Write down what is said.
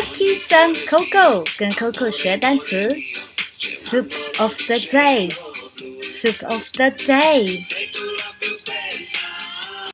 Hi kids, I'm Coco，跟 Coco 学单词。Soup of the day, soup of the day.